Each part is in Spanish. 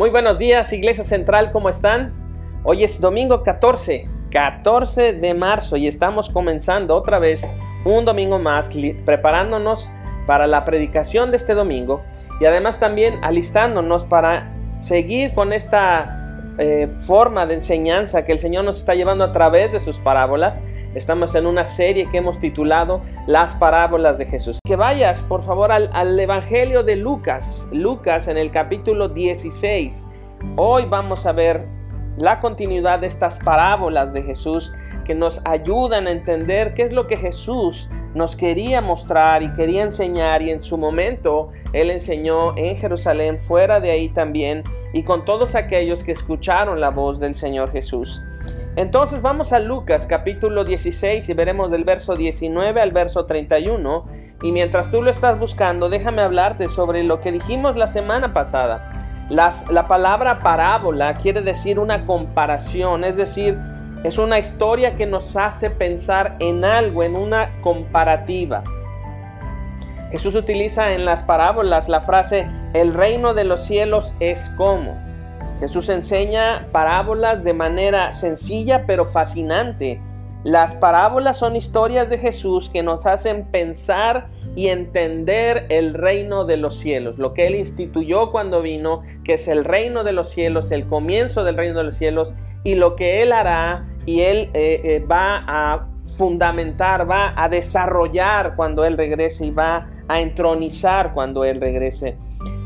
Muy buenos días, Iglesia Central, ¿cómo están? Hoy es domingo 14, 14 de marzo y estamos comenzando otra vez un domingo más, preparándonos para la predicación de este domingo y además también alistándonos para seguir con esta eh, forma de enseñanza que el Señor nos está llevando a través de sus parábolas. Estamos en una serie que hemos titulado Las parábolas de Jesús. Que vayas, por favor, al, Evangelio de Lucas. Lucas en el capítulo 16. Hoy vamos a ver la continuidad de estas parábolas de Jesús que nos ayudan a entender qué es lo que Jesús nos quería mostrar y quería enseñar y en su momento Él enseñó en Jerusalén, fuera de ahí también, y con todos aquellos que escucharon la voz del Señor Jesús. Entonces vamos a Lucas capítulo 16 y veremos del verso 19 al verso 31. Y mientras tú lo estás buscando, déjame hablarte sobre lo que dijimos la semana pasada. la palabra parábola quiere decir una comparación, es decir, es una historia que nos hace pensar en algo, en una comparativa. Jesús utiliza en las parábolas la frase, el reino de los cielos es como. Jesús enseña parábolas de manera sencilla pero fascinante. Las parábolas son historias de Jesús que nos hacen pensar y entender el reino de los cielos, lo que Él instituyó cuando vino, que es el reino de los cielos, el comienzo del reino de los cielos, y lo que Él hará y Él eh, eh, va a fundamentar, va a desarrollar cuando Él regrese y va a entronizar cuando Él regrese.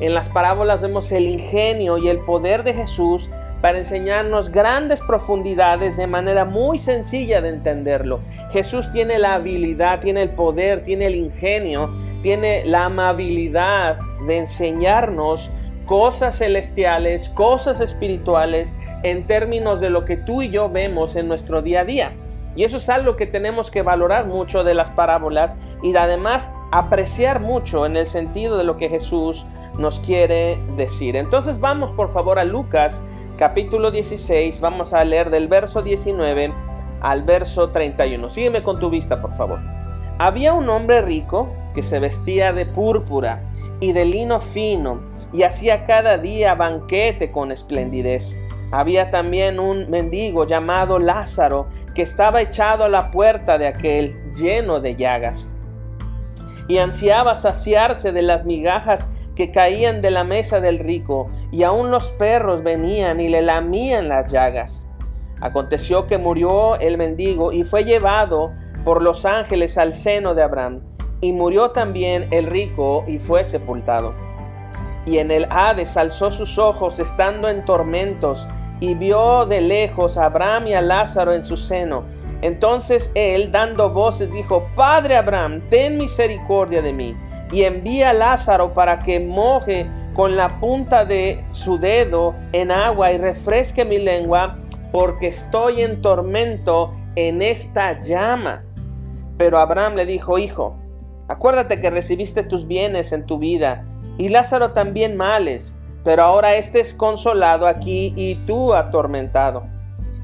En las parábolas vemos el ingenio y el poder de Jesús para enseñarnos grandes profundidades de manera muy sencilla de entenderlo. Jesús tiene la habilidad, tiene el poder, tiene el ingenio, tiene la amabilidad de enseñarnos cosas celestiales, cosas espirituales en términos de lo que tú y yo vemos en nuestro día a día. Y eso es algo que tenemos que valorar mucho de las parábolas y además apreciar mucho en el sentido de lo que Jesús nos quiere decir. Entonces vamos por favor a Lucas capítulo 16, vamos a leer del verso 19 al verso 31. Sígueme con tu vista por favor. Había un hombre rico que se vestía de púrpura y de lino fino y hacía cada día banquete con esplendidez. Había también un mendigo llamado Lázaro que estaba echado a la puerta de aquel lleno de llagas y ansiaba saciarse de las migajas que caían de la mesa del rico, y aun los perros venían y le lamían las llagas. Aconteció que murió el mendigo y fue llevado por los ángeles al seno de Abraham, y murió también el rico y fue sepultado. Y en el Hades alzó sus ojos estando en tormentos, y vio de lejos a Abraham y a Lázaro en su seno. Entonces él, dando voces, dijo, Padre Abraham, ten misericordia de mí y envía a Lázaro para que moje con la punta de su dedo en agua y refresque mi lengua, porque estoy en tormento en esta llama. Pero Abraham le dijo, Hijo, acuérdate que recibiste tus bienes en tu vida, y Lázaro también males, pero ahora éste es consolado aquí y tú atormentado.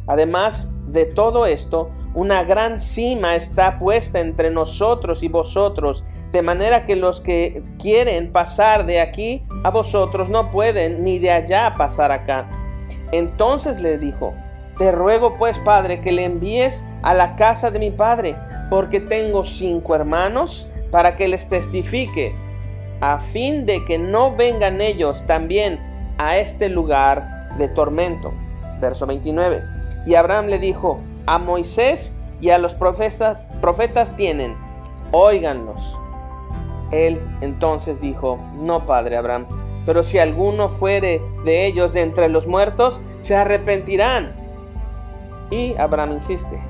Además de todo esto, una gran cima está puesta entre nosotros y vosotros, de manera que los que quieren pasar de aquí a vosotros no pueden ni de allá pasar acá. Entonces le dijo, te ruego pues, Padre, que le envíes a la casa de mi Padre, porque tengo cinco hermanos, para que les testifique, a fin de que no vengan ellos también a este lugar de tormento. Verso 29. Y Abraham le dijo, a Moisés y a los profetas, profetas tienen, óiganlos. Él entonces dijo, no, padre Abraham, pero si alguno fuere de ellos de entre los muertos, se arrepentirán. Y Abraham insiste,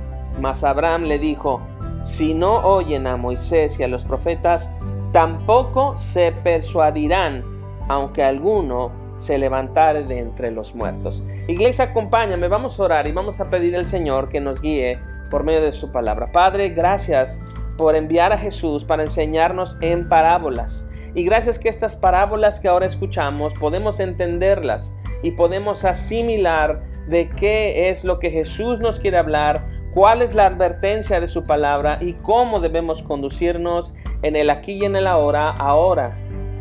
mas Abraham le dijo, si no oyen a Moisés y a los profetas, tampoco se persuadirán, aunque alguno se levantare de entre los muertos. Iglesia, acompáñame, vamos a orar y vamos a pedir al Señor que nos guíe por medio de su palabra. Padre, gracias por enviar a Jesús para enseñarnos en parábolas. Y gracias que estas parábolas que ahora escuchamos podemos entenderlas y podemos asimilar de qué es lo que Jesús nos quiere hablar, cuál es la advertencia de su palabra y cómo debemos conducirnos en el aquí y en el ahora, ahora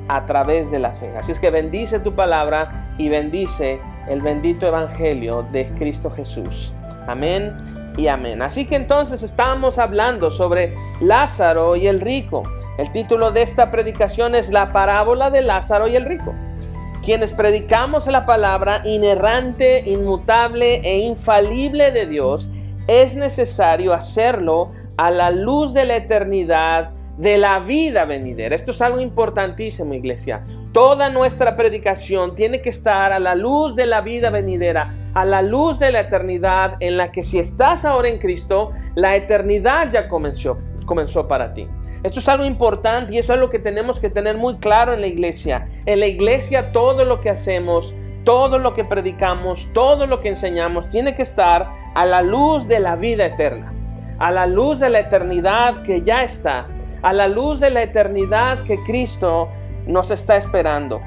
a través de la fe. Así es que bendice tu palabra y bendice el bendito evangelio de Cristo Jesús. Amén y amén. Así que entonces estamos hablando sobre Lázaro y el rico. El título de esta predicación es La parábola de Lázaro y el rico. Quienes predicamos la palabra inerrante, inmutable e infalible de Dios, es necesario hacerlo a la luz de la eternidad de la vida venidera. Esto es algo importantísimo, iglesia. Toda nuestra predicación tiene que estar a la luz de la vida venidera, a la luz de la eternidad en la que si estás ahora en Cristo, la eternidad ya comenzó, comenzó para ti. Esto es algo importante y eso es lo que tenemos que tener muy claro en la iglesia. En la iglesia todo lo que hacemos, todo lo que predicamos, todo lo que enseñamos tiene que estar a la luz de la vida eterna, a la luz de la eternidad que ya está a la luz de la eternidad que Cristo nos está esperando.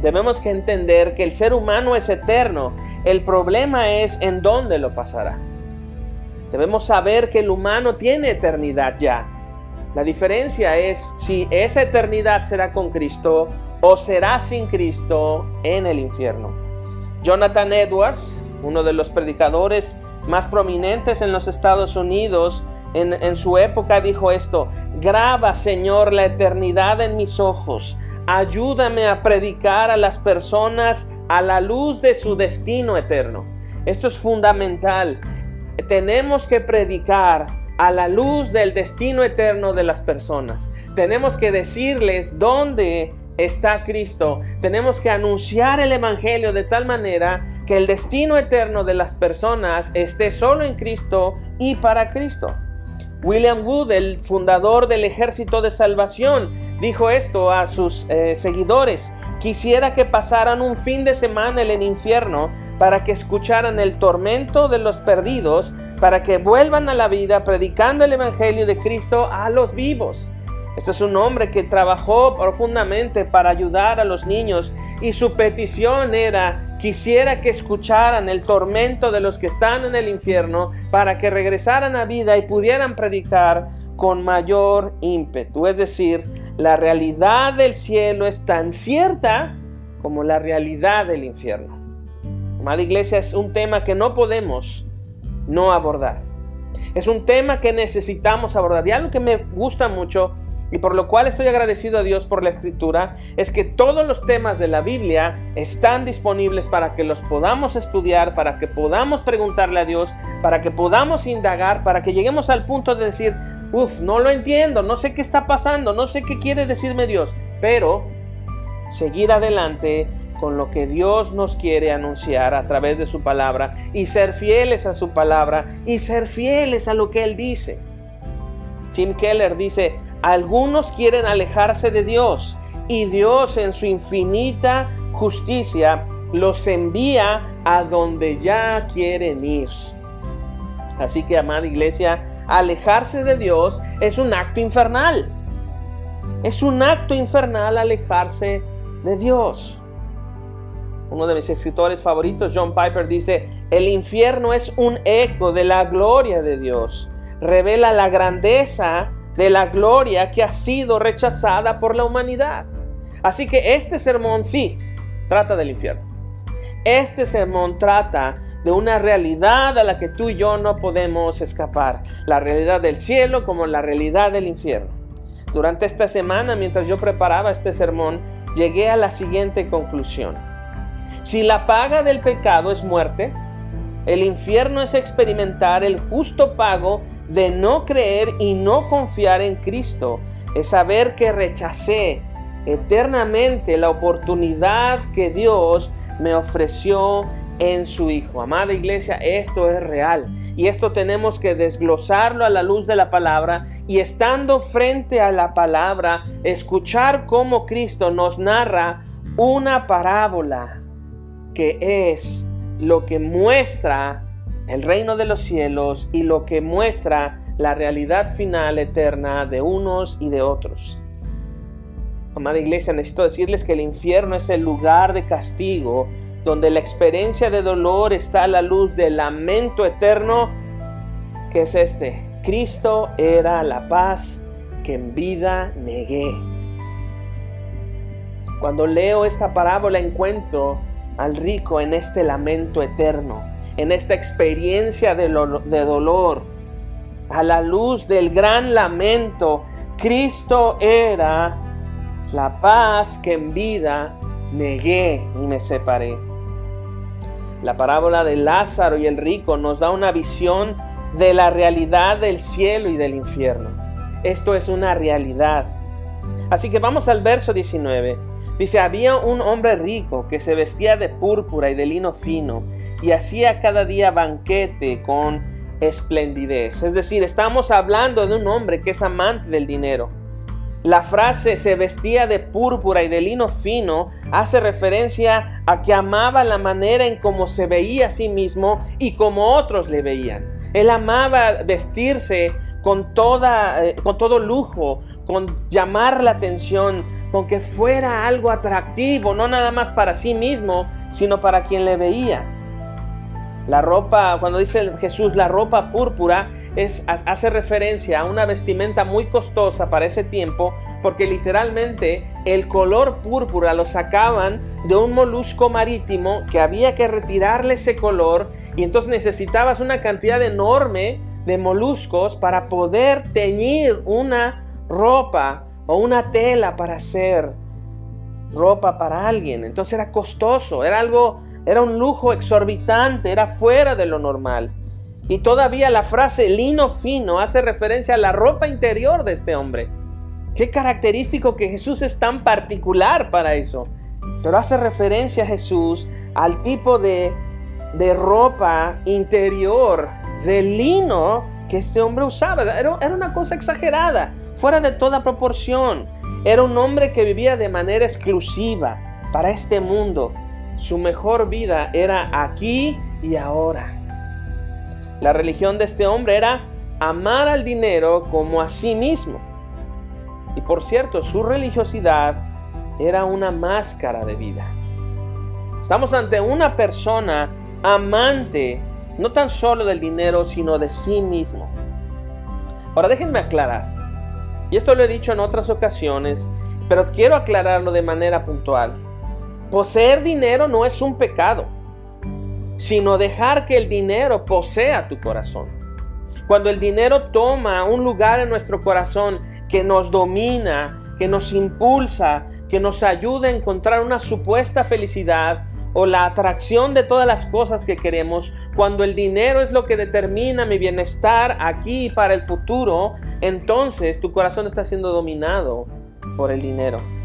Debemos que entender que el ser humano es eterno. El problema es en dónde lo pasará. Debemos saber que el humano tiene eternidad ya. La diferencia es si esa eternidad será con Cristo o será sin Cristo en el infierno. Jonathan Edwards, uno de los predicadores más prominentes en los Estados Unidos, en, su época dijo esto, Graba, Señor, la eternidad en mis ojos. Ayúdame a predicar a las personas a la luz de su destino eterno. Esto es fundamental. Tenemos que predicar a la luz del destino eterno de las personas. Tenemos que decirles dónde está Cristo. Tenemos que anunciar el Evangelio de tal manera que el destino eterno de las personas esté solo en Cristo y para Cristo. William Wood, el fundador del Ejército de Salvación, dijo esto a sus eh, seguidores. Quisiera que pasaran un fin de semana en el infierno para que escucharan el tormento de los perdidos, para que vuelvan a la vida predicando el Evangelio de Cristo a los vivos. Este es un hombre que trabajó profundamente para ayudar a los niños y su petición era, quisiera que escucharan el tormento de los que están en el infierno para que regresaran a vida y pudieran predicar con mayor ímpetu. Es decir, la realidad del cielo es tan cierta como la realidad del infierno. Amada iglesia, es un tema que no podemos no abordar. Es un tema que necesitamos abordar. Y algo que me gusta mucho y por lo cual estoy agradecido a Dios por la escritura, es que todos los temas de la Biblia están disponibles para que los podamos estudiar, para que podamos preguntarle a Dios, para que podamos indagar, para que lleguemos al punto de decir, uff, no lo entiendo, no sé qué está pasando, no sé qué quiere decirme Dios, pero seguir adelante con lo que Dios nos quiere anunciar a través de su palabra y ser fieles a su palabra y ser fieles a lo que Él dice. Tim Keller dice, algunos quieren alejarse de Dios y Dios en su infinita justicia los envía a donde ya quieren ir. Así que, amada iglesia, alejarse de Dios es un acto infernal. Es un acto infernal alejarse de Dios. Uno de mis escritores favoritos, John Piper, dice, el infierno es un eco de la gloria de Dios. Revela la grandeza de la gloria que ha sido rechazada por la humanidad. Así que este sermón sí trata del infierno. Este sermón trata de una realidad a la que tú y yo no podemos escapar. La realidad del cielo como la realidad del infierno. Durante esta semana, mientras yo preparaba este sermón, llegué a la siguiente conclusión. Si la paga del pecado es muerte, el infierno es experimentar el justo pago de no creer y no confiar en Cristo es saber que rechacé eternamente la oportunidad que Dios me ofreció en su Hijo. Amada iglesia, esto es real y esto tenemos que desglosarlo a la luz de la palabra y estando frente a la palabra, escuchar cómo Cristo nos narra una parábola que es lo que muestra el reino de los cielos y lo que muestra la realidad final eterna de unos y de otros. Amada iglesia, necesito decirles que el infierno es el lugar de castigo donde la experiencia de dolor está a la luz del lamento eterno que es este. Cristo era la paz que en vida negué. Cuando leo esta parábola encuentro al rico en este lamento eterno, en esta experiencia de, de dolor. A la luz del gran lamento, Cristo era la paz que en vida negué y me separé. La parábola de Lázaro y el rico nos da una visión de la realidad del cielo y del infierno. Esto es una realidad. Así que vamos al verso 19. Dice, había un hombre rico que se vestía de púrpura y de lino fino y hacía cada día banquete con esplendidez. Es decir, estamos hablando de un hombre que es amante del dinero la frase se vestía de púrpura y de lino fino hace referencia a que amaba la manera en cómo se veía a sí mismo y como otros le veían. Él amaba vestirse con, toda, eh, con todo lujo, con llamar la atención, con que fuera algo atractivo, no nada más para sí mismo, sino para quien le veía. La ropa, cuando dice Jesús, la ropa púrpura, es, hace referencia a una vestimenta muy costosa para ese tiempo, porque literalmente el color púrpura lo sacaban de un molusco marítimo que había que retirarle ese color y entonces necesitabas una cantidad enorme de moluscos para poder teñir una ropa o una tela para hacer ropa para alguien. Entonces era costoso, era algo, era un lujo exorbitante, era fuera de lo normal. Y todavía la frase lino fino hace referencia a la ropa interior de este hombre. Qué característico que Jesús es tan particular para eso. Pero hace referencia a Jesús al tipo de, de ropa interior de lino que este hombre usaba. Era, era una cosa exagerada, fuera de toda proporción. Era un hombre que vivía de manera exclusiva para este mundo. Su mejor vida era aquí y ahora. La religión de este hombre era amar al dinero como a sí mismo. Y por cierto, su religiosidad era una máscara de vida. Estamos ante una persona amante, no tan solo del dinero, sino de sí mismo. Ahora déjenme aclarar, y esto lo he dicho en otras ocasiones, pero quiero aclararlo de manera puntual. Poseer dinero no es un pecado sino dejar que el dinero posea tu corazón. Cuando el dinero toma un lugar en nuestro corazón que nos domina, que nos impulsa, que nos ayuda a encontrar una supuesta felicidad o la atracción de todas las cosas que queremos, cuando el dinero es lo que determina mi bienestar aquí y para el futuro, entonces tu corazón está siendo dominado por el dinero.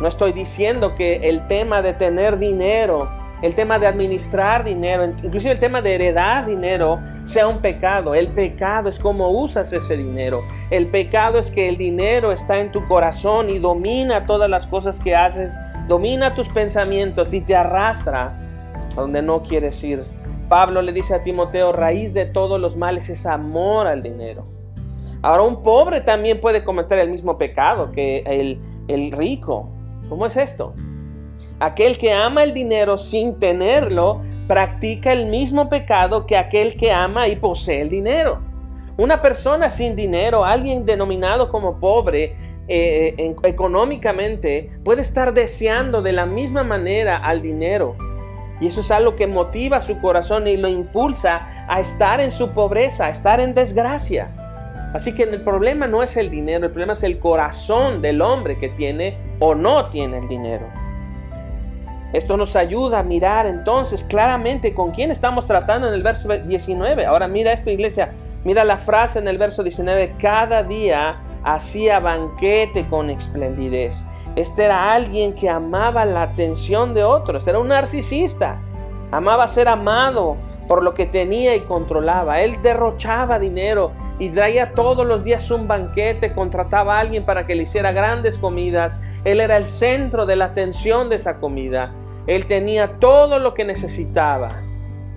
No estoy diciendo que el tema de tener dinero el tema de administrar dinero, inclusive el tema de heredar dinero, sea un pecado. El pecado es cómo usas ese dinero. El pecado es que el dinero está en tu corazón y domina todas las cosas que haces, domina tus pensamientos y te arrastra a donde no quieres ir. Pablo le dice a Timoteo, raíz de todos los males es amor al dinero. Ahora un pobre también puede cometer el mismo pecado que el rico. ¿Cómo es esto? Aquel que ama el dinero sin tenerlo practica el mismo pecado que aquel que ama y posee el dinero. Una persona sin dinero, alguien denominado como pobre eh, económicamente, puede estar deseando de la misma manera al dinero. Y eso es algo que motiva su corazón y lo impulsa a estar en su pobreza, a estar en desgracia. Así que el problema no es el dinero, el problema es el corazón del hombre que tiene o no tiene el dinero. Esto nos ayuda a mirar entonces claramente con quién estamos tratando en el verso 19. Ahora mira esto, iglesia. Mira la frase en el verso 19. Cada día hacía banquete con esplendidez. Este era alguien que amaba la atención de otros. Era un narcisista. Amaba ser amado por lo que tenía y controlaba. Él derrochaba dinero y traía todos los días un banquete, contrataba a alguien para que le hiciera grandes comidas. Él era el centro de la atención de esa comida. Él tenía todo lo que necesitaba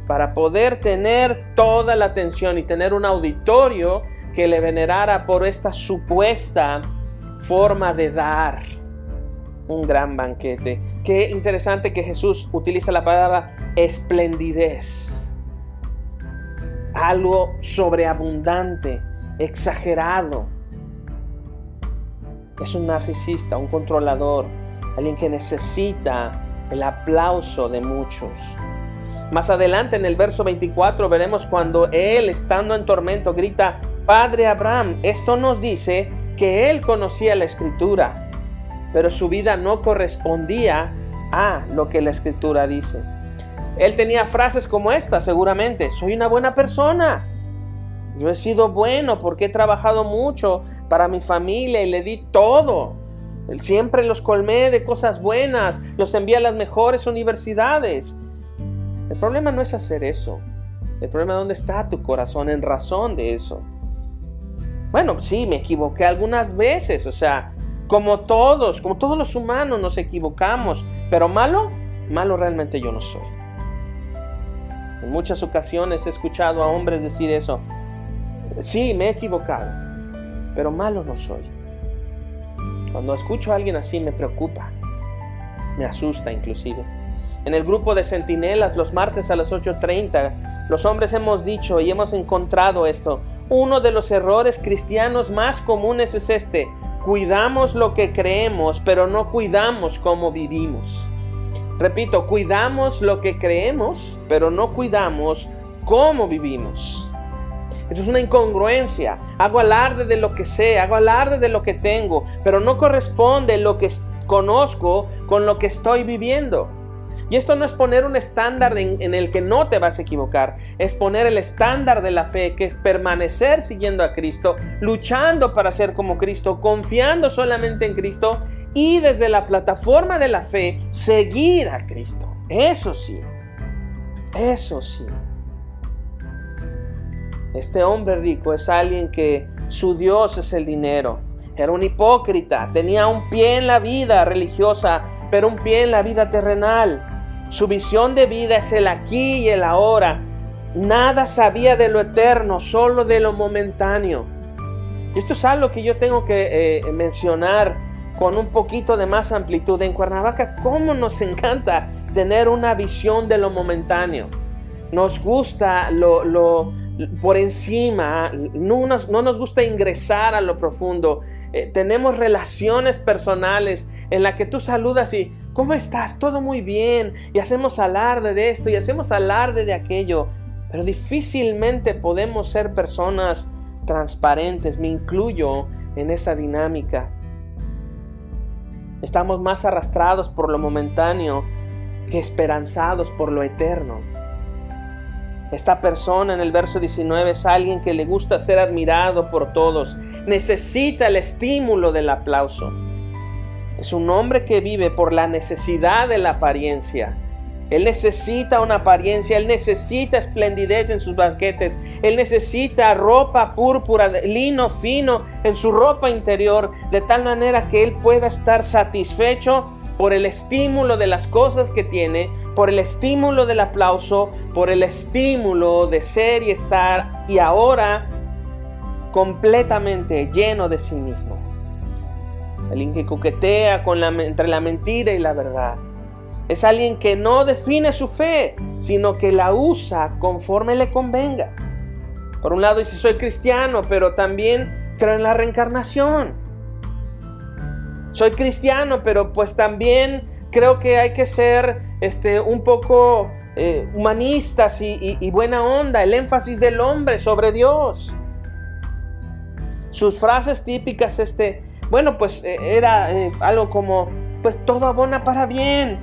para poder tener toda la atención y tener un auditorio que le venerara por esta supuesta forma de dar un gran banquete. Qué interesante que Jesús utiliza la palabra esplendidez. Algo sobreabundante, exagerado. Es un narcisista, un controlador, alguien que necesita el aplauso de muchos. Más adelante en el verso 24 veremos cuando él, estando en tormento, grita, Padre Abraham, esto nos dice que él conocía la escritura, pero su vida no correspondía a lo que la escritura dice. Él tenía frases como esta, seguramente, soy una buena persona, yo he sido bueno porque he trabajado mucho para mi familia y le di todo. Siempre los colmé de cosas buenas, los envié a las mejores universidades. El problema no es hacer eso. El problema es dónde está tu corazón en razón de eso. Bueno, sí, me equivoqué algunas veces, o sea, como todos, como todos los humanos nos equivocamos, pero malo, malo realmente yo no soy. En muchas ocasiones he escuchado a hombres decir eso, sí, me he equivocado, pero malo no soy. Cuando escucho a alguien así me preocupa, me asusta inclusive. En el grupo de centinelas los martes a las 8.30, los hombres hemos dicho y hemos encontrado esto. Uno de los errores cristianos más comunes es este. Cuidamos lo que creemos, pero no cuidamos cómo vivimos. Repito, cuidamos lo que creemos, pero no cuidamos cómo vivimos. Eso es una incongruencia. Hago alarde de lo que sé, hago alarde de lo que tengo, pero no corresponde lo que conozco con lo que estoy viviendo. Y esto no es poner un estándar en, el que no te vas a equivocar, es poner el estándar de la fe, que es permanecer siguiendo a Cristo, luchando para ser como Cristo, confiando solamente en Cristo y desde la plataforma de la fe seguir a Cristo. Eso sí, eso sí. Este hombre rico es alguien que su Dios es el dinero. Era un hipócrita, tenía un pie en la vida religiosa, pero un pie en la vida terrenal. Su visión de vida es el aquí y el ahora. Nada sabía de lo eterno, solo de lo momentáneo. Esto es algo que yo tengo que eh, mencionar con un poquito de más amplitud. En Cuernavaca, ¿cómo nos encanta tener una visión de lo momentáneo? Nos gusta lo, por encima, no nos, no nos gusta ingresar a lo profundo. Eh, tenemos relaciones personales en las que tú saludas y, ¿cómo estás? Todo muy bien. Y hacemos alarde de esto y hacemos alarde de aquello. Pero difícilmente podemos ser personas transparentes. Me incluyo en esa dinámica. Estamos más arrastrados por lo momentáneo que esperanzados por lo eterno. Esta persona en el verso 19 es alguien que le gusta ser admirado por todos. Necesita el estímulo del aplauso. Es un hombre que vive por la necesidad de la apariencia. Él necesita una apariencia, él necesita esplendidez en sus banquetes, él necesita ropa púrpura, lino fino en su ropa interior, de tal manera que él pueda estar satisfecho por el estímulo de las cosas que tiene, por el estímulo del aplauso, por el estímulo de ser y estar y ahora completamente lleno de sí mismo. Alguien que coquetea entre la mentira y la verdad. Es alguien que no define su fe, sino que la usa conforme le convenga. Por un lado dice soy cristiano, pero también creo en la reencarnación soy cristiano, pero pues también creo que hay que ser este, un poco eh, humanistas y, buena onda, el énfasis del hombre sobre Dios. Sus frases típicas, este, bueno, pues eh, era eh, algo como, pues todo abona para bien.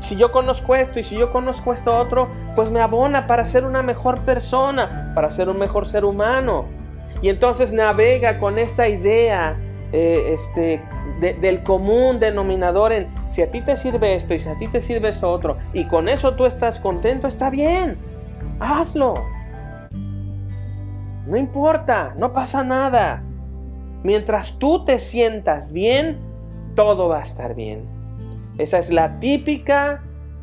Si yo conozco esto y si yo conozco esto otro, pues me abona para ser una mejor persona, para ser un mejor ser humano. Y entonces navega con esta idea este, del común denominador en si a ti te sirve esto y si a ti te sirve eso otro y con eso tú estás contento, está bien, hazlo. No importa, no pasa nada. Mientras tú te sientas bien, todo va a estar bien. Esa es la típica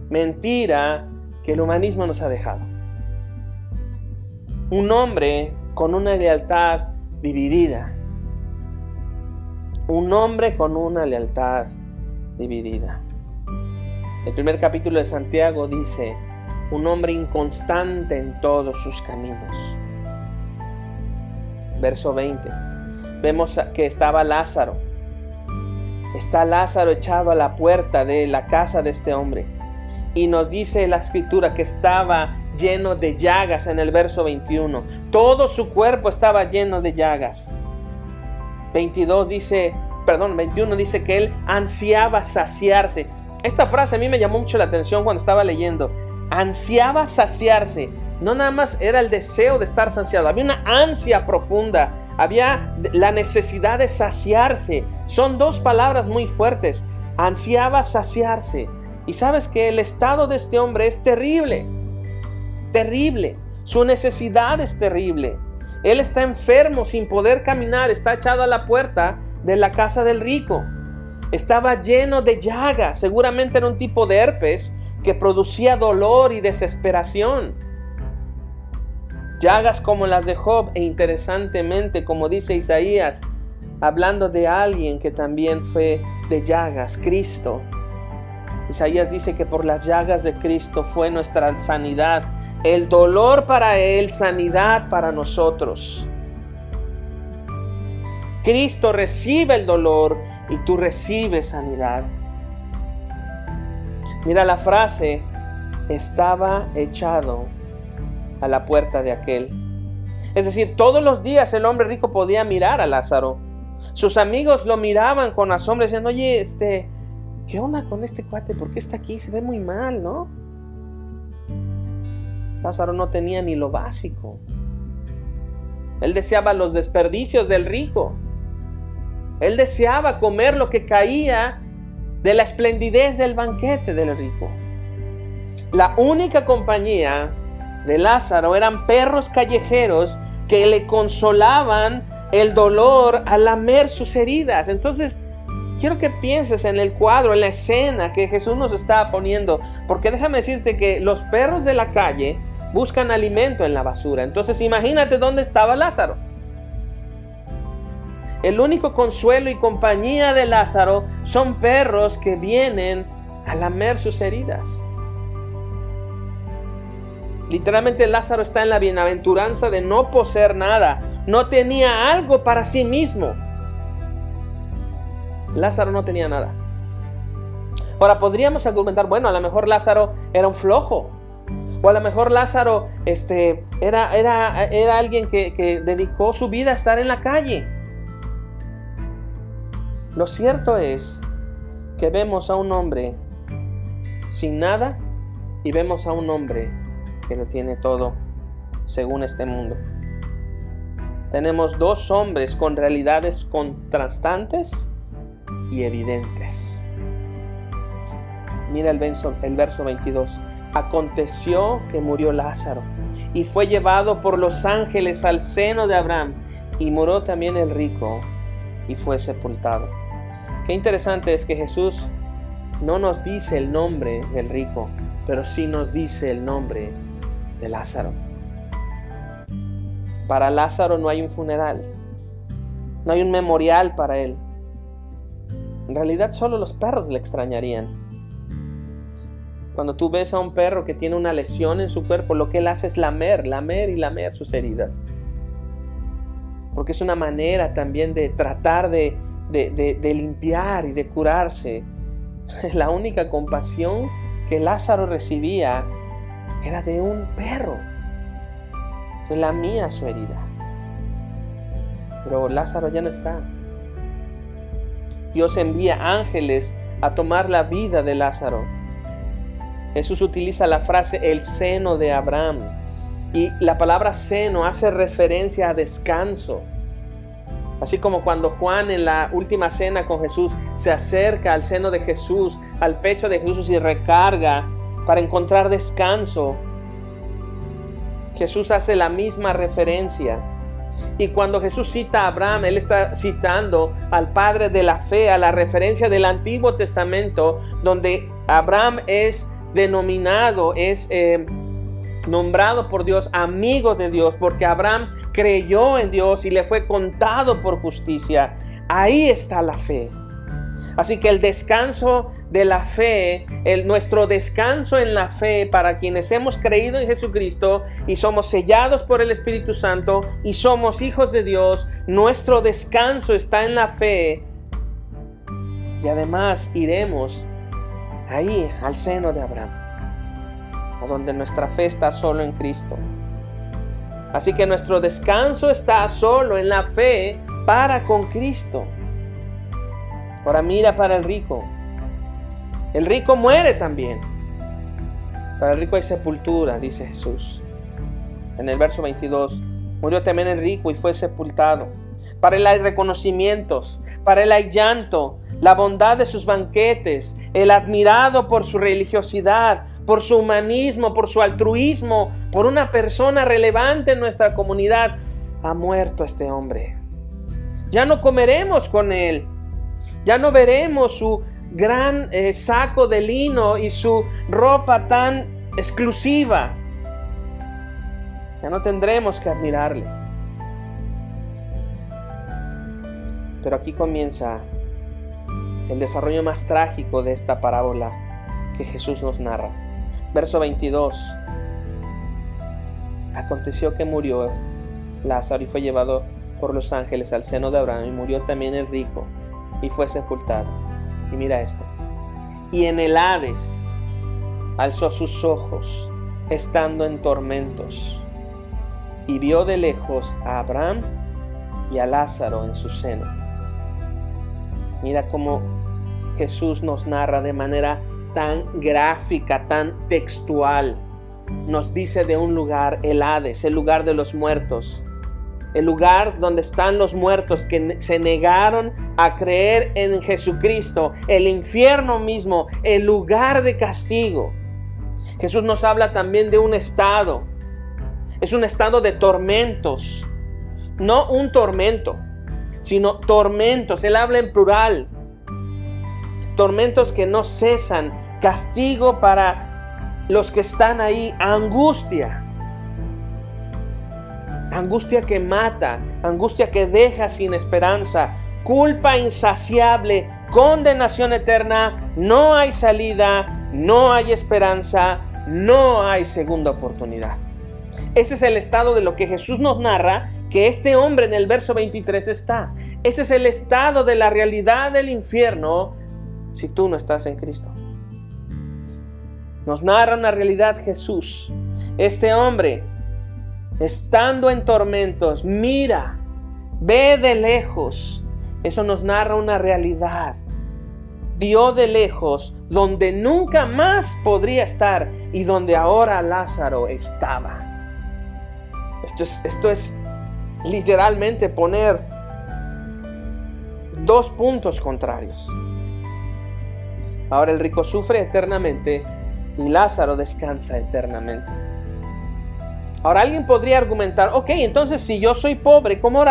mentira que el humanismo nos ha dejado. Un hombre con una lealtad dividida un hombre con una lealtad dividida. El primer capítulo de Santiago dice, un hombre inconstante en todos sus caminos. Verso 20. Vemos que estaba Lázaro. Está Lázaro echado a la puerta de la casa de este hombre. Y nos dice la escritura que estaba lleno de llagas en el verso 21. Todo su cuerpo estaba lleno de llagas. 22 dice, perdón, 21 dice que él ansiaba saciarse. Esta frase a mí me llamó mucho la atención cuando estaba leyendo. Ansiaba saciarse. No nada más era el deseo de estar saciado, había una ansia profunda había la necesidad de saciarse. Son dos palabras muy fuertes. Ansiaba saciarse. Y sabes que el estado de este hombre es terrible. Terrible. Su necesidad es terrible. Él está enfermo sin poder caminar. Está echado a la puerta de la casa del rico. Estaba lleno de llagas. Seguramente era un tipo de herpes que producía dolor y desesperación llagas como las de Job e interesantemente, como dice Isaías, hablando de alguien que también fue de llagas, Cristo. Isaías dice que por las llagas de Cristo fue nuestra sanidad, el dolor para Él, sanidad para nosotros. Cristo recibe el dolor y tú recibes sanidad. Mira la frase, estaba echado a la puerta de aquel. Es decir, todos los días el hombre rico podía mirar a Lázaro. Sus amigos lo miraban con asombro, diciendo, oye, este, ¿qué onda con este cuate? ¿Por qué está aquí? Se ve muy mal, ¿no? Lázaro no tenía ni lo básico. Él deseaba los desperdicios del rico. Él deseaba comer lo que caía de la esplendidez del banquete del rico. La única compañía de Lázaro eran perros callejeros que le consolaban el dolor al lamer sus heridas. Entonces, quiero que pienses en el cuadro, en la escena que Jesús nos estaba poniendo, porque déjame decirte que los perros de la calle buscan alimento en la basura. Entonces, imagínate dónde estaba Lázaro. El único consuelo y compañía de Lázaro son perros que vienen a lamer sus heridas. Literalmente Lázaro está en la bienaventuranza de no poseer nada. No tenía algo para sí mismo. Lázaro no tenía nada. Ahora podríamos argumentar, bueno, a lo mejor Lázaro era un flojo. O a lo mejor Lázaro este, era, era, era alguien que, que dedicó su vida a estar en la calle. Lo cierto es que vemos a un hombre sin nada y vemos a un hombre que lo tiene todo según este mundo. Tenemos dos hombres con realidades contrastantes y evidentes. Mira el verso, el verso 22. Aconteció que murió Lázaro y fue llevado por los ángeles al seno de Abraham y murió también el rico y fue sepultado. Qué interesante es que Jesús no nos dice el nombre del rico, pero sí nos dice el nombre de Lázaro. Para Lázaro no hay un funeral, no hay un memorial para él. En realidad solo los perros le extrañarían. Cuando tú ves a un perro que tiene una lesión en su cuerpo, lo que él hace es lamer, lamer y lamer sus heridas. Porque es una manera también de tratar de, de limpiar y de curarse. La única compasión que Lázaro recibía era de un perro. La mía su herida. Pero Lázaro ya no está. Dios envía ángeles a tomar la vida de Lázaro. Jesús utiliza la frase el seno de Abraham. Y la palabra seno hace referencia a descanso. Así como cuando Juan en la última cena con Jesús se acerca al seno de Jesús, al pecho de Jesús y recarga para encontrar descanso. Jesús hace la misma referencia. Y cuando Jesús cita a Abraham, Él está citando al Padre de la fe, a la referencia del Antiguo Testamento, donde Abraham es denominado, es eh, nombrado por Dios amigo de Dios, porque Abraham creyó en Dios y le fue contado por justicia. Ahí está la fe. Así que el descanso de la fe, el, nuestro descanso en la fe para quienes hemos creído en Jesucristo y somos sellados por el Espíritu Santo y somos hijos de Dios, nuestro descanso está en la fe Y además iremos ahí al seno de Abraham, a donde nuestra fe está solo en Cristo. Así que nuestro descanso está solo en la fe para con Cristo. Ahora mira para el rico. El rico muere también. Para el rico hay sepultura, dice Jesús. En el verso 22, murió también el rico y fue sepultado. Para él hay reconocimientos, para él hay llanto, la bondad de sus banquetes, el admirado por su religiosidad, por su humanismo, por su altruismo, por una persona relevante en nuestra comunidad. Ha muerto este hombre. Ya no comeremos con él. Ya no veremos su gran eh, saco de lino y su ropa tan exclusiva. Ya no tendremos que admirarle. Pero aquí comienza el desarrollo más trágico de esta parábola que Jesús nos narra. Verso 22. Aconteció que murió Lázaro y fue llevado por los ángeles al seno de Abraham y murió también el rico y fue sepultado. Y mira esto. Y en el Hades alzó sus ojos estando en tormentos y vio de lejos a Abraham y a Lázaro en su seno. Mira cómo Jesús nos narra de manera tan gráfica, tan textual. Nos dice de un lugar, el Hades, el lugar de los muertos, el lugar donde están los muertos que se negaron a creer en Jesucristo, el infierno mismo, el lugar de castigo. Jesús nos habla también de un estado, es un estado de tormentos, no un tormento, sino tormentos, él habla en plural, tormentos que no cesan, castigo para los que están ahí, angustia. Angustia que mata, angustia que deja sin esperanza, culpa insaciable, condenación eterna, no hay salida, no hay esperanza, no hay segunda oportunidad. Ese es el estado de lo que Jesús nos narra que este hombre en el verso 23 está. Ese es el estado de la realidad del infierno si tú no estás en Cristo. Nos narra una realidad Jesús. Este hombre, estando en tormentos, mira, ve de lejos. Eso nos narra una realidad. Vio de lejos donde nunca más podría estar y donde ahora Lázaro estaba. Esto es, esto es literalmente poner dos puntos contrarios. Ahora el rico sufre eternamente y Lázaro descansa eternamente. Ahora alguien podría argumentar, ok, entonces si yo soy pobre como,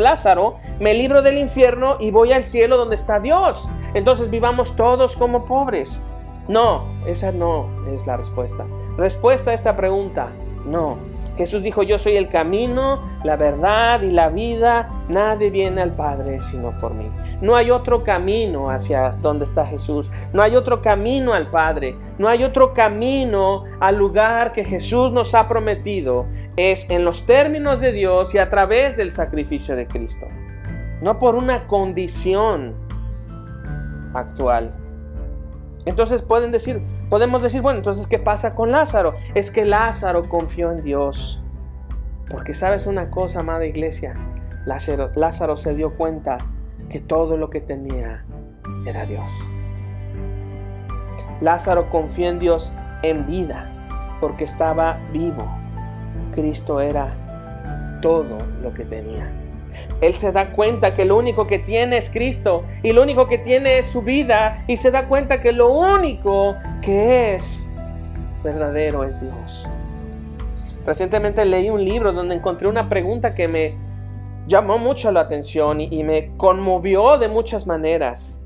Lázaro, me libro del infierno y voy al cielo donde está Dios. Entonces vivamos todos como pobres. No, esa no es la respuesta. Respuesta a esta pregunta, no. Jesús dijo, yo soy el camino, la verdad y la vida. Nadie viene al Padre sino por mí. No hay otro camino hacia donde está Jesús. No hay otro camino al Padre. No hay otro camino al lugar que Jesús nos ha prometido. Es en los términos de Dios y a través del sacrificio de Cristo. No por una condición actual. Entonces pueden decir, podemos decir, bueno, entonces, ¿qué pasa con Lázaro? Es que Lázaro confió en Dios. Porque sabes una cosa, amada iglesia, Lázaro, Lázaro se dio cuenta que todo lo que tenía era Dios. Lázaro confió en Dios en vida, porque estaba vivo. Cristo era todo lo que tenía. Él se da cuenta que lo único que tiene es Cristo y lo único que tiene es su vida y se da cuenta que lo único que es verdadero es Dios. Recientemente leí un libro donde encontré una pregunta que me llamó mucho la atención y, me conmovió de muchas maneras.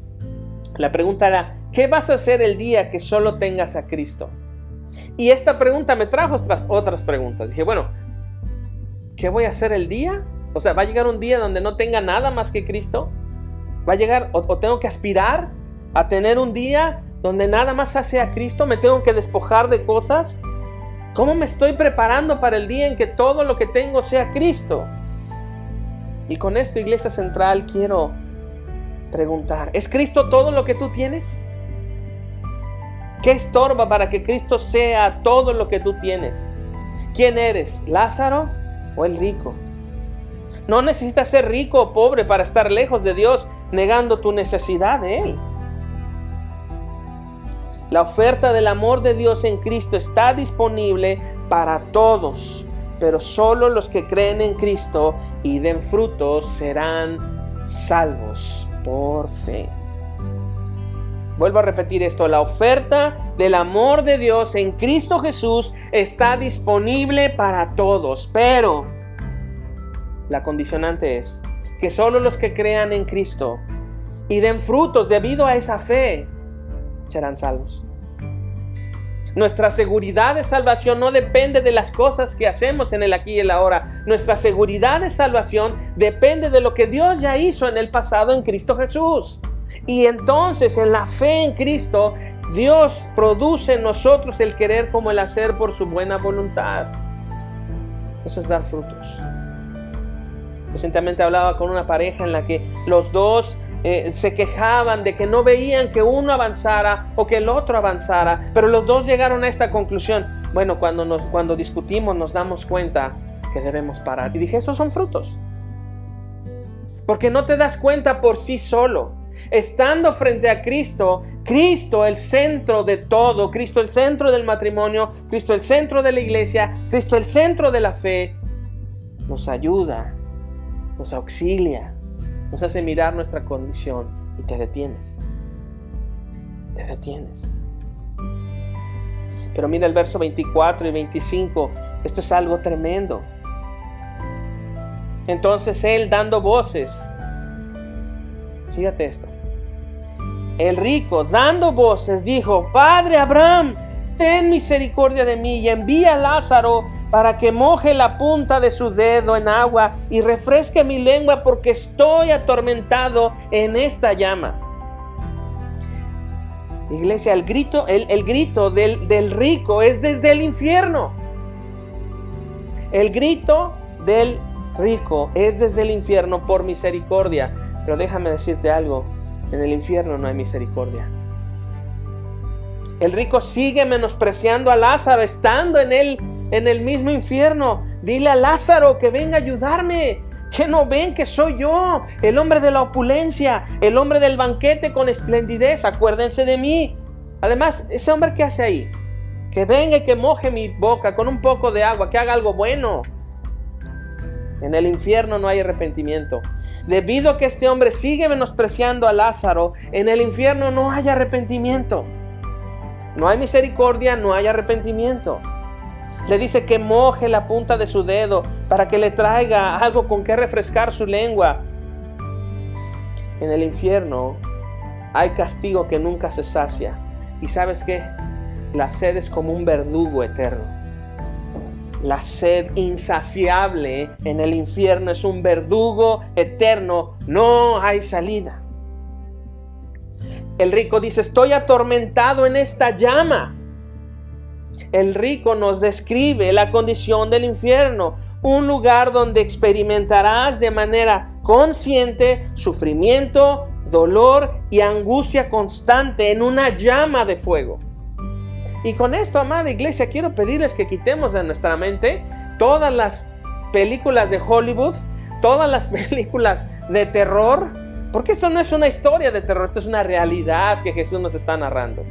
La pregunta era, ¿qué vas a hacer el día que solo tengas a Cristo? Y esta pregunta me trajo otras, otras preguntas. Dije, bueno, ¿qué voy a hacer el día o sea, ¿va a llegar un día donde no tenga nada más que Cristo? ¿Va a llegar o, tengo que aspirar a tener un día donde nada más sea Cristo? ¿Me tengo que despojar de cosas? ¿Cómo me estoy preparando para el día en que todo lo que tengo sea Cristo? Y con esto, Iglesia Central, quiero preguntar, ¿es Cristo todo lo que tú tienes? ¿Qué estorba para que Cristo sea todo lo que tú tienes? ¿Quién eres? ¿Lázaro o el rico? No necesitas ser rico o pobre para estar lejos de Dios, negando tu necesidad de Él. La oferta del amor de Dios en Cristo está disponible para todos, pero solo los que creen en Cristo y den frutos serán salvos por fe. Vuelvo a repetir esto, la oferta del amor de Dios en Cristo Jesús está disponible para todos, pero la condicionante es que solo los que crean en Cristo y den frutos debido a esa fe serán salvos. Nuestra seguridad de salvación no depende de las cosas que hacemos en el aquí y el ahora. Nuestra seguridad de salvación depende de lo que Dios ya hizo en el pasado en Cristo Jesús. Y entonces en la fe en Cristo, Dios produce en nosotros el querer como el hacer por su buena voluntad. Eso es dar frutos. Recientemente hablaba con una pareja en la que los dos eh, se quejaban de que no veían que uno avanzara o que el otro avanzara, pero los dos llegaron a esta conclusión. Bueno, cuando, nos, cuando discutimos nos damos cuenta que debemos parar. Y dije, esos son frutos. Porque no te das cuenta por sí solo. Estando frente a Cristo, Cristo el centro de todo, Cristo el centro del matrimonio, Cristo el centro de la iglesia, Cristo el centro de la fe, nos ayuda, nos auxilia, nos hace mirar nuestra condición y te detienes. Te detienes. Pero mira el verso 24 y 25, esto es algo tremendo. Entonces él dando voces, fíjate esto, el rico dando voces dijo, Padre Abraham, ten misericordia de mí y envía a Lázaro para que moje la punta de su dedo en agua y refresque mi lengua porque estoy atormentado en esta llama. Iglesia, el grito, el, grito del, del rico es desde el infierno. El grito del rico es desde el infierno por misericordia. Pero déjame decirte algo, en el infierno no hay misericordia. El rico sigue menospreciando a Lázaro estando en él en el mismo infierno. Dile a Lázaro que venga a ayudarme. Que no ven que soy yo, el hombre de la opulencia, el hombre del banquete con esplendidez. Acuérdense de mí. Además, ese hombre que hace ahí, que venga y que moje mi boca con un poco de agua, que haga algo bueno. En el infierno no hay arrepentimiento. Debido a que este hombre sigue menospreciando a Lázaro, en el infierno no hay arrepentimiento. No hay misericordia, no hay arrepentimiento. Le dice que moje la punta de su dedo para que le traiga algo con que refrescar su lengua. En el infierno hay castigo que nunca se sacia. ¿Y sabes qué? La sed es como un verdugo eterno. La sed insaciable en el infierno es un verdugo eterno. No hay salida. El rico dice, estoy atormentado en esta llama el rico nos describe la condición del infierno, un lugar donde experimentarás de manera consciente sufrimiento, dolor y angustia constante en una llama de fuego. Y con esto, amada iglesia, quiero pedirles que quitemos de nuestra mente todas las películas de Hollywood, todas las películas de terror, porque esto no es una historia de terror, esto es una realidad que Jesús nos está narrando.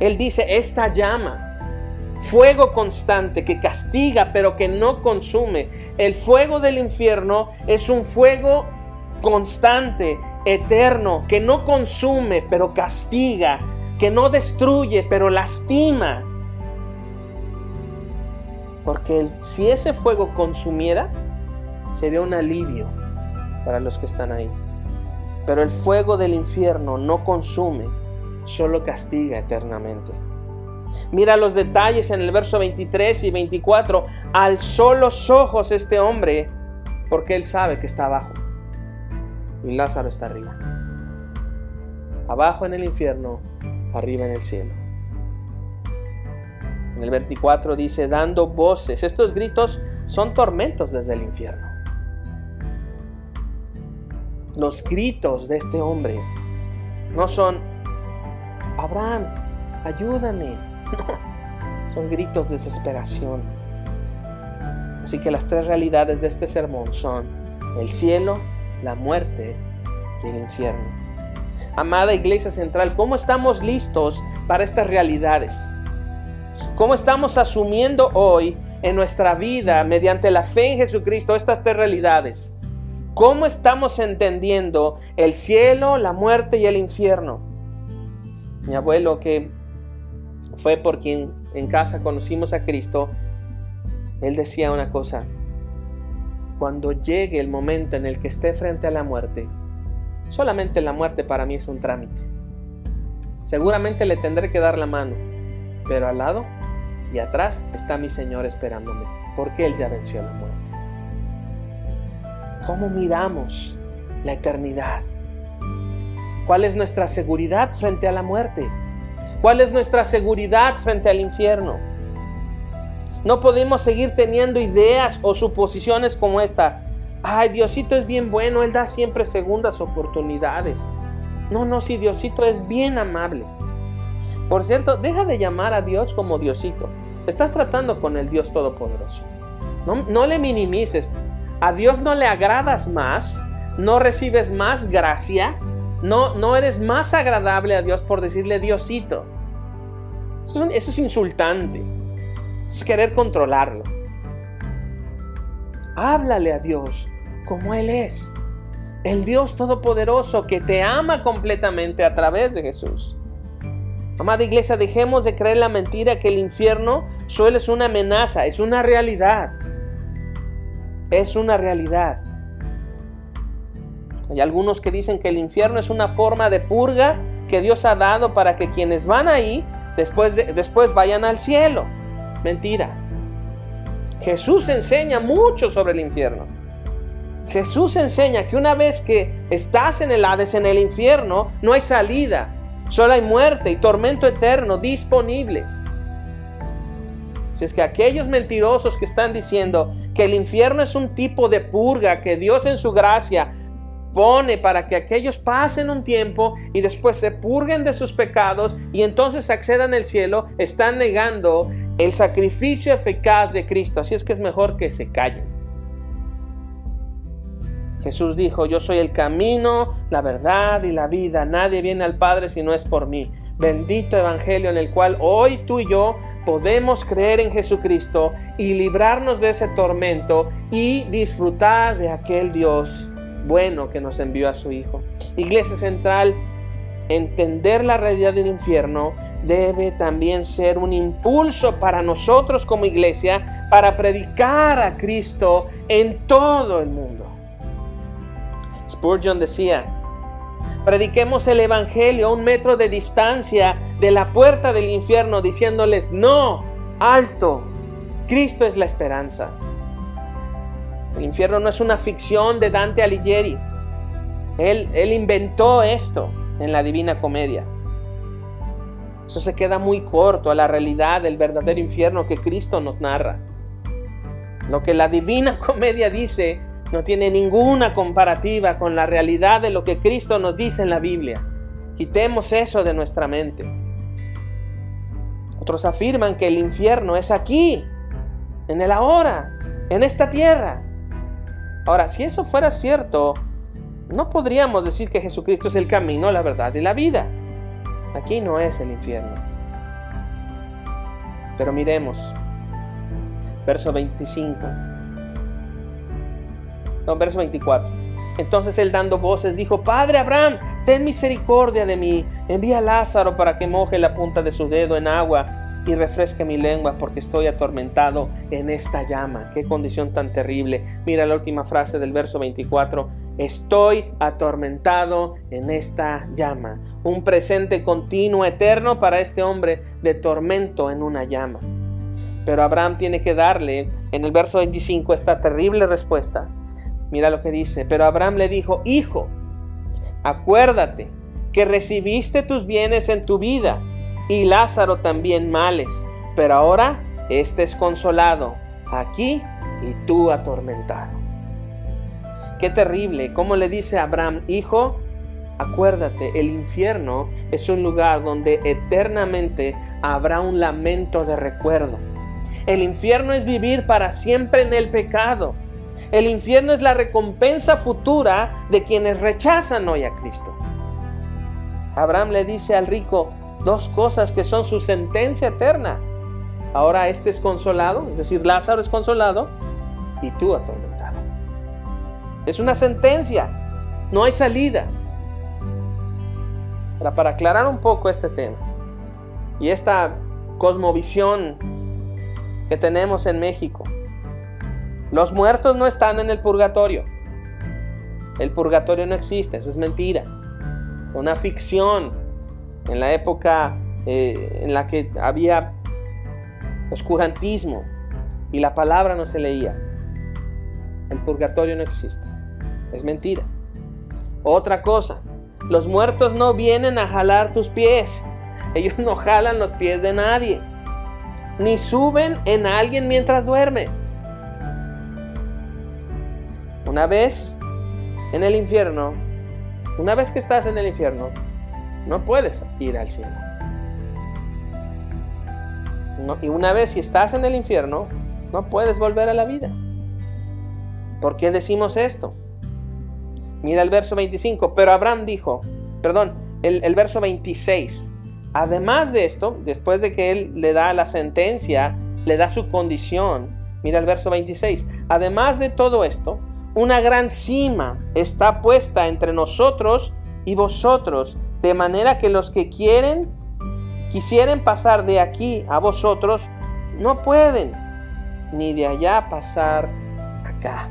Él dice, esta llama, fuego constante que castiga pero que no consume. El fuego del infierno es un fuego constante, eterno, que no consume pero castiga, que no destruye pero lastima. Porque si ese fuego consumiera, sería un alivio para los que están ahí. Pero el fuego del infierno no consume, solo castiga eternamente. Mira los detalles en el verso 23 y 24. Alzó los ojos este hombre porque él sabe que está abajo. Y Lázaro está arriba. Abajo en el infierno, arriba en el cielo. En el 24 dice, dando voces. Estos gritos son tormentos desde el infierno. los gritos de este hombre no son, Abraham, ayúdame. Son gritos de desesperación. Así que las tres realidades de este sermón son el cielo, la muerte y el infierno. Amada Iglesia Central, ¿cómo estamos listos para estas realidades? ¿Cómo estamos asumiendo hoy en nuestra vida, mediante la fe en Jesucristo, estas tres realidades? ¿Cómo estamos entendiendo el cielo, la muerte y el infierno? Mi abuelo, que fue por quien en casa conocimos a Cristo, él decía una cosa, cuando llegue el momento en el que esté frente a la muerte, solamente la muerte para mí es un trámite. Seguramente le tendré que dar la mano, pero al lado y atrás está mi Señor esperándome, porque Él ya venció la muerte. ¿Cómo miramos la eternidad? ¿Cuál es nuestra seguridad frente a la muerte? ¿Cuál es nuestra seguridad frente al infierno? No podemos seguir teniendo ideas o suposiciones como esta. Ay, Diosito es bien bueno, Él da siempre segundas oportunidades. No, no, si Diosito es bien amable. Por cierto, deja de llamar a Dios como Diosito. Estás tratando con el Dios Todopoderoso. No, no le minimices a Dios no le agradas más, no recibes más gracia, no, no eres más agradable a Dios por decirle Diosito. Eso es, insultante. Es querer controlarlo. Háblale a Dios como Él es. El Dios Todopoderoso que te ama completamente a través de Jesús. Amada iglesia, dejemos de creer la mentira que el infierno solo es una amenaza, es una realidad es una realidad. Hay algunos que dicen que el infierno es una forma de purga que Dios ha dado para que quienes van ahí después, después vayan al cielo. Mentira. Jesús enseña mucho sobre el infierno. Jesús enseña que una vez que estás en el Hades, en el infierno, no hay salida. Solo hay muerte y tormento eterno disponibles. Si es que aquellos mentirosos que están diciendo que el infierno es un tipo de purga que Dios en su gracia pone para que aquellos pasen un tiempo y después se purguen de sus pecados y entonces accedan al cielo, están negando el sacrificio eficaz de Cristo. Así es que es mejor que se callen. Jesús dijo, yo soy el camino, la verdad y la vida. Nadie viene al Padre si no es por mí. Bendito Evangelio en el cual hoy tú y yo podemos creer en Jesucristo y librarnos de ese tormento y disfrutar de aquel Dios bueno que nos envió a su Hijo. Iglesia Central, entender la realidad del infierno debe también ser un impulso para nosotros como iglesia para predicar a Cristo en todo el mundo. Spurgeon decía, Prediquemos el Evangelio a un metro de distancia de la puerta del infierno diciéndoles, no, alto, Cristo es la esperanza. El infierno no es una ficción de Dante Alighieri. Él, él inventó esto en la Divina Comedia. Eso se queda muy corto a la realidad del verdadero infierno que Cristo nos narra. Lo que la Divina Comedia dice no tiene ninguna comparativa con la realidad de lo que Cristo nos dice en la Biblia. Quitemos eso de nuestra mente. Otros afirman que el infierno es aquí, en el ahora, en esta tierra. Ahora, si eso fuera cierto, no podríamos decir que Jesucristo es el camino, la verdad y la vida. Aquí no es el infierno. Pero miremos, verso 25 verso 24. Entonces él dando voces dijo, Padre Abraham, ten misericordia de mí, envía a Lázaro para que moje la punta de su dedo en agua y refresque mi lengua porque estoy atormentado en esta llama. Qué condición tan terrible. Mira la última frase del verso 24. Estoy atormentado en esta llama. Un presente continuo, eterno para este hombre de tormento en una llama. Pero Abraham tiene que darle en el verso 25 esta terrible respuesta. Mira lo que dice. Pero Abraham le dijo, hijo, acuérdate que recibiste tus bienes en tu vida y Lázaro también males, pero ahora este es consolado aquí y tú atormentado. qué terrible. ¿Cómo le dice Abraham, hijo? Acuérdate, el infierno es un lugar donde eternamente habrá un lamento de recuerdo. El infierno es vivir para siempre en el pecado. El infierno es la recompensa futura de quienes rechazan hoy a Cristo. Abraham le dice al rico dos cosas que son su sentencia eterna. Ahora este es consolado, es decir, Lázaro es consolado y tú atormentado. Es una sentencia, no hay salida. Para, aclarar un poco este tema y esta cosmovisión que tenemos en México, los muertos no están en el purgatorio. El purgatorio no existe, eso es mentira. Una ficción en la época eh, en la que había oscurantismo y la palabra no se leía. El purgatorio no existe. Es mentira. Otra cosa, los muertos no vienen a jalar tus pies. Ellos no jalan los pies de nadie. Ni suben en alguien mientras duerme. Una vez en el infierno, una vez que estás en el infierno, no puedes ir al cielo. y una vez si estás en el infierno, no puedes volver a la vida. ¿Por qué decimos esto? Mira el verso 25. Pero Abraham dijo, perdón, el, el verso 26. Además de esto, después de que él le da la sentencia, le da su condición. Mira el verso 26. Además de todo esto, una gran cima está puesta entre nosotros y vosotros, de manera que los que quieren, quisieren pasar de aquí a vosotros, no pueden, ni de allá pasar acá.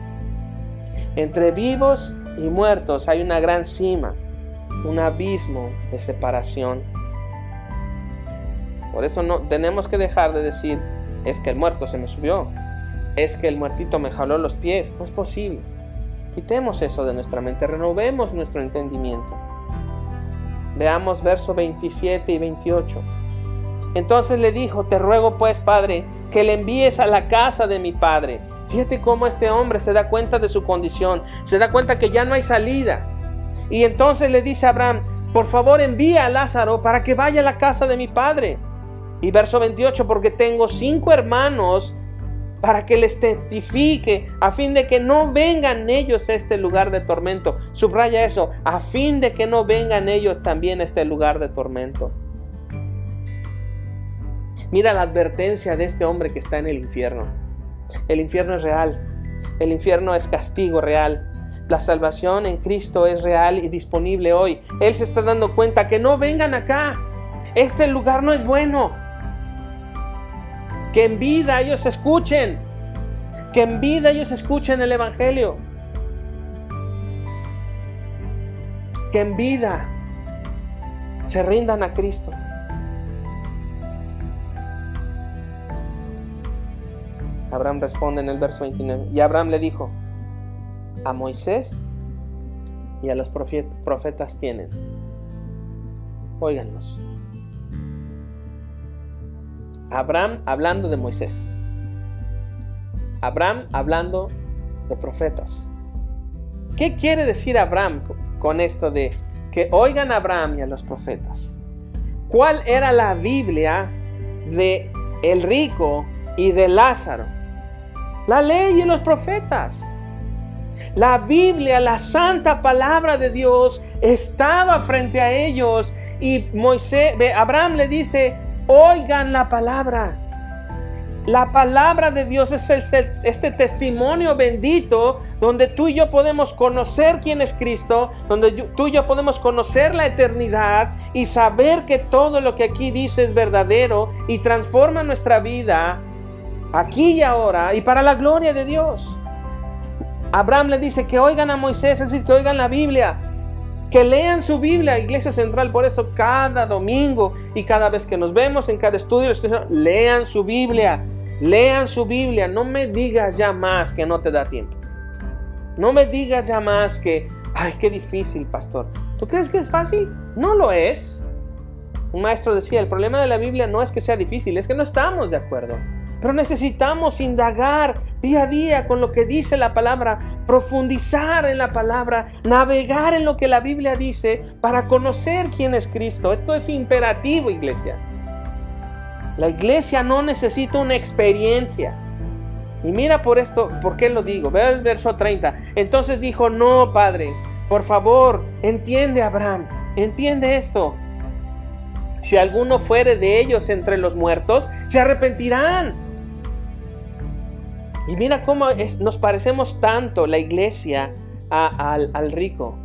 Entre vivos y muertos hay una gran cima, un abismo de separación. Por eso no tenemos que dejar de decir, es que el muerto se me subió, es que el muertito me jaló los pies. No es posible. Quitemos eso de nuestra mente, renovemos nuestro entendimiento. Veamos versos 27 y 28. Entonces le dijo, te ruego pues, Padre, que le envíes a la casa de mi Padre. Fíjate cómo este hombre se da cuenta de su condición, se da cuenta que ya no hay salida. Y entonces le dice a Abraham, por favor envía a Lázaro para que vaya a la casa de mi Padre. Y verso 28, porque tengo cinco hermanos para que les testifique, a fin de que no vengan ellos a este lugar de tormento. Subraya eso, a fin de que no vengan ellos también a este lugar de tormento. Mira la advertencia de este hombre que está en el infierno. El infierno es real, el infierno es castigo real. La salvación en Cristo es real y disponible hoy. Él se está dando cuenta que no vengan acá. Este lugar no es bueno que en vida ellos escuchen, que en vida ellos escuchen el Evangelio, que en vida se rindan a Cristo. Abraham responde en el verso 29. Y Abraham le dijo, a Moisés y a los profetas tienen. Óiganlos. Abraham hablando de Moisés. Abraham hablando de profetas. ¿Qué quiere decir Abraham con esto de que oigan a Abraham y a los profetas? ¿Cuál era la Biblia de el rico y de Lázaro? La ley y los profetas. La Biblia, la santa palabra de Dios, estaba frente a ellos y Moisés, Abraham le dice, Oigan la palabra. La palabra de Dios es este testimonio bendito donde tú y yo podemos conocer quién es Cristo, donde tú y yo podemos conocer la eternidad y saber que todo lo que aquí dice es verdadero y transforma nuestra vida aquí y ahora y para la gloria de Dios. Abraham le dice que oigan a Moisés, es decir, que oigan la Biblia que lean su Biblia, Iglesia Central. Por eso cada domingo y cada vez que nos vemos en cada estudio, lean su Biblia, lean su Biblia. No me digas ya más que no te da tiempo. No me digas ya más que, ay, qué difícil, pastor. ¿Tú crees que es fácil? No lo es. Un maestro decía, el problema de la Biblia no es que sea difícil, es que no estamos de acuerdo. Pero necesitamos indagar día a día con lo que dice la palabra profundizar en la palabra, navegar en lo que la Biblia dice para conocer quién es Cristo. Esto es imperativo, iglesia. La iglesia no necesita una experiencia. Y mira por esto, ¿por qué lo digo? Ve el verso 30. Entonces dijo, no, Padre, por favor, entiende Abraham, entiende esto. Si alguno fuere de ellos entre los muertos, se arrepentirán. Y mira cómo nos parecemos tanto la iglesia al, al, rico.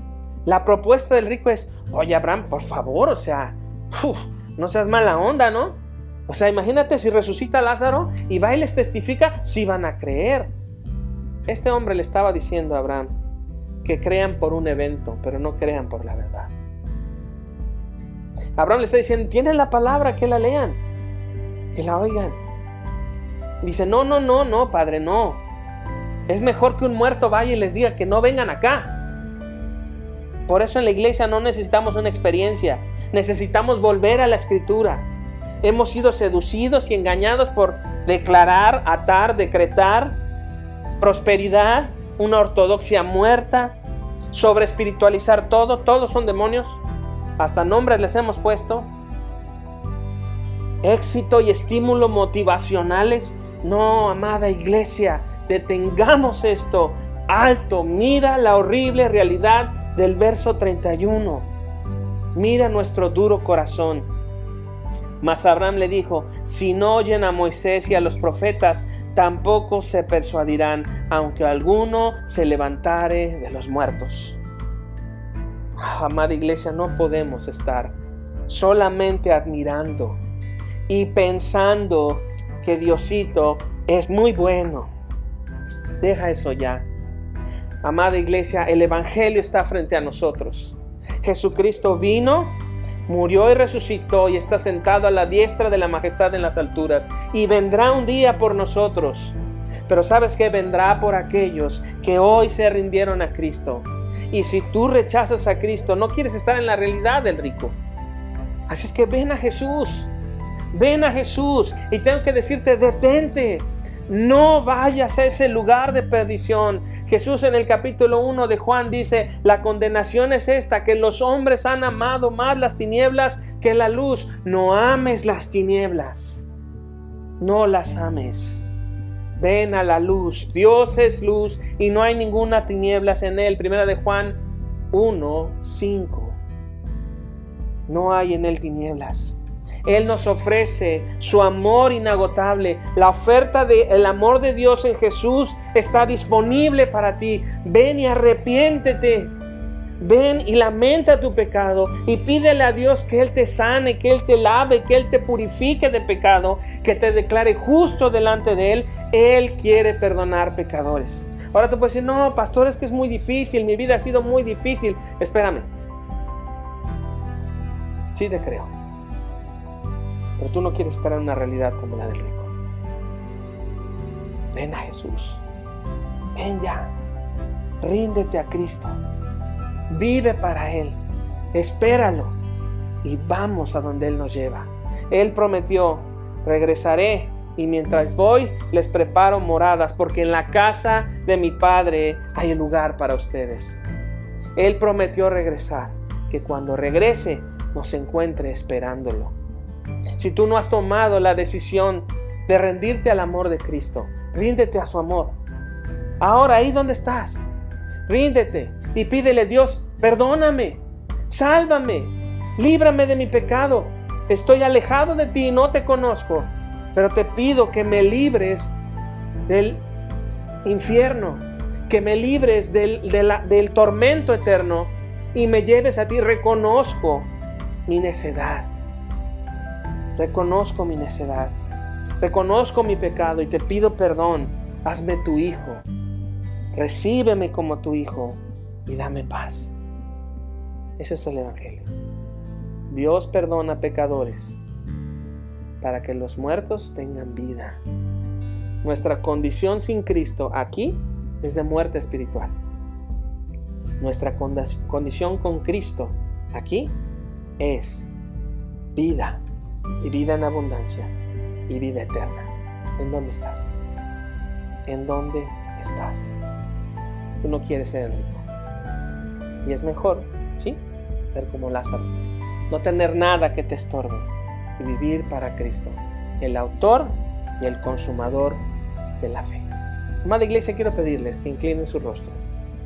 La propuesta del rico es, oye Abraham, por favor, o sea, no seas mala onda, ¿no? O sea, imagínate si resucita Lázaro y va y les testifica, si van a creer. Este hombre le estaba diciendo a Abraham que crean por un evento, pero no crean por la verdad. Abraham le está diciendo, tienen la palabra, que la lean, que la oigan. Dice, no, no, no, no, padre, no. Es mejor que un muerto vaya y les diga que no vengan acá. Por eso en la iglesia no necesitamos una experiencia, necesitamos volver a la escritura. Hemos sido seducidos y engañados por declarar, atar, decretar prosperidad, una ortodoxia muerta, sobre espiritualizar todo, todos son demonios, hasta nombres les hemos puesto. Éxito y estímulo motivacionales. No, amada iglesia, detengamos esto alto. Mira la horrible realidad del verso 31. Mira nuestro duro corazón. Mas Abraham le dijo, si no oyen a Moisés y a los profetas, tampoco se persuadirán, aunque alguno se levantare de los muertos. Amada iglesia, no podemos estar solamente admirando y pensando que Diosito es muy bueno. Deja eso ya. Amada iglesia, el Evangelio está frente a nosotros. Jesucristo vino, murió y resucitó y está sentado a la diestra de la majestad en las alturas. Y vendrá un día por nosotros. Pero sabes que vendrá por aquellos que hoy se rindieron a Cristo y si tú rechazas a Cristo, no quieres estar en la realidad del rico. Así es que ven a Jesús. Ven a Jesús. Y tengo que decirte, detente. No vayas a ese lugar de perdición. Jesús en el capítulo 1 de Juan dice, la condenación es esta, que los hombres han amado más las tinieblas que la luz. No ames las tinieblas. No las ames ven a la luz. Dios es luz y no hay ninguna tinieblas en él. Primera de Juan 1, 5. No hay en él tinieblas. Él nos ofrece su amor inagotable. La oferta del amor de Dios en Jesús está disponible para ti. Ven y arrepiéntete. Ven y lamenta tu pecado y pídele a Dios que Él te sane, que Él te lave, que Él te purifique de pecado, que te declare justo delante de Él. Él quiere perdonar pecadores. Ahora tú puedes decir, no, pastor, es que es muy difícil, mi vida ha sido muy difícil. Espérame. Sí te creo. Pero tú no quieres estar en una realidad como la del rico. Ven a Jesús. Ven ya. Ríndete a Cristo. Vive para Él. Espéralo. Y vamos a donde Él nos lleva. Él prometió, regresaré y mientras voy les preparo moradas porque en la casa de mi Padre hay lugar para ustedes. Él prometió regresar, que cuando regrese nos encuentre esperándolo. Si tú no has tomado la decisión de rendirte al amor de Cristo, ríndete a su amor. Ahora ahí donde estás, ríndete y pídele, Dios, perdóname, sálvame, líbrame de mi pecado. Estoy alejado de ti y no te conozco, pero te pido que me libres del infierno, que me libres del, del tormento eterno y me lleves a ti. Reconozco mi necedad. Reconozco mi necedad. Reconozco mi pecado y te pido perdón. Hazme tu hijo. Recíbeme como tu hijo y dame paz. Ese es el Evangelio. Dios perdona pecadores para que los muertos tengan vida. Nuestra condición sin Cristo aquí es de muerte espiritual. Nuestra condición con Cristo aquí es vida y vida en abundancia y vida eterna. ¿En dónde estás? ¿En dónde estás? tú no quieres ser el rico. Y es mejor, ¿sí? Ser como Lázaro. No tener nada que te estorbe y vivir para Cristo, el autor y el consumador de la fe. Amada iglesia, quiero pedirles que inclinen su rostro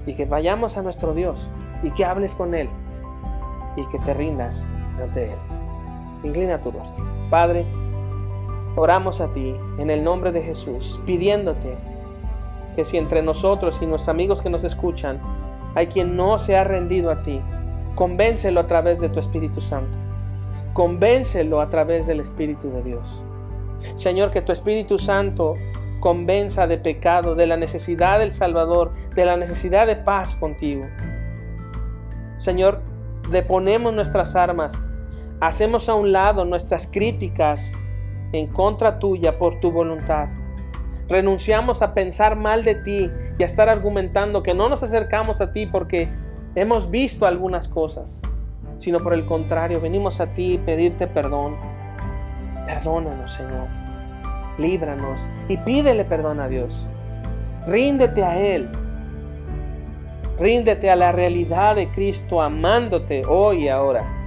y que vayamos a nuestro Dios y que hables con Él y que te rindas ante Él. Inclina tu rostro. Padre, oramos a ti en el nombre de Jesús, pidiéndote que si entre nosotros y nuestros amigos que nos escuchan hay quien no se ha rendido a ti, convéncelo a través de tu Espíritu Santo. Convéncelo a través del Espíritu de Dios. Señor, que tu Espíritu Santo convenza de pecado, de la necesidad del Salvador, de la necesidad de paz contigo. Señor, deponemos nuestras armas, hacemos a un lado nuestras críticas en contra tuya por tu voluntad. Renunciamos a pensar mal de ti y a estar argumentando que no nos acercamos a ti porque hemos visto algunas cosas, sino por el contrario, venimos a ti pedirte perdón. Perdónanos, Señor líbranos y pídele perdón a Dios. Ríndete a Él. Ríndete a la realidad de Cristo amándote hoy y ahora.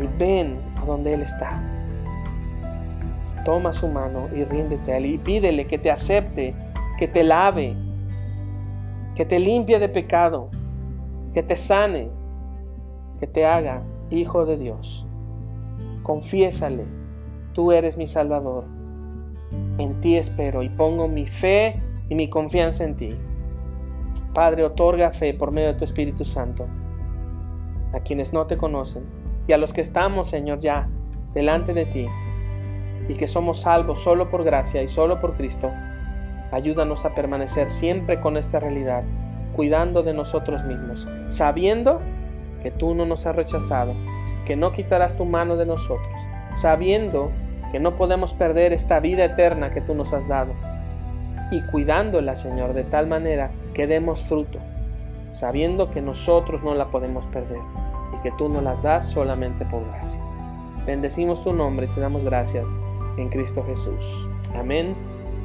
Y ven a donde Él está. Toma su mano y ríndete a Él y pídele que te acepte, que te lave, que te limpie de pecado, que te sane, que te haga hijo de Dios. Confiésale, tú eres mi Salvador en ti espero y pongo mi fe y mi confianza en ti. Padre, otorga fe por medio de tu Espíritu Santo a quienes no te conocen y a los que estamos, Señor, ya delante de ti y que somos salvos solo por gracia y solo por Cristo. Ayúdanos a permanecer siempre con esta realidad, cuidando de nosotros mismos, sabiendo que tú no nos has rechazado, que no quitarás tu mano de nosotros, sabiendo que no podemos perder esta vida eterna que tú nos has dado. Y cuidándola, Señor, de tal manera que demos fruto, sabiendo que nosotros no la podemos perder y que tú nos las das solamente por gracia. Bendecimos tu nombre y te damos gracias en Cristo Jesús. Amén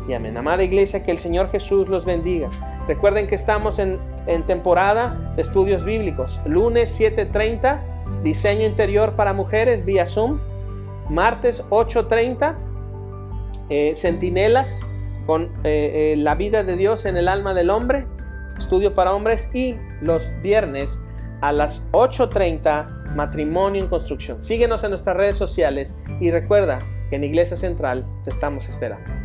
y amén. Amada iglesia, que el Señor Jesús los bendiga. Recuerden que estamos en, en temporada de estudios bíblicos. Lunes 7.30, diseño interior para mujeres vía Zoom martes 8.30, eh, Centinelas con eh, eh, la vida de Dios en el alma del hombre, estudio para hombres y los viernes a las 8.30, matrimonio en construcción. Síguenos en nuestras redes sociales y recuerda que en Iglesia Central te estamos esperando.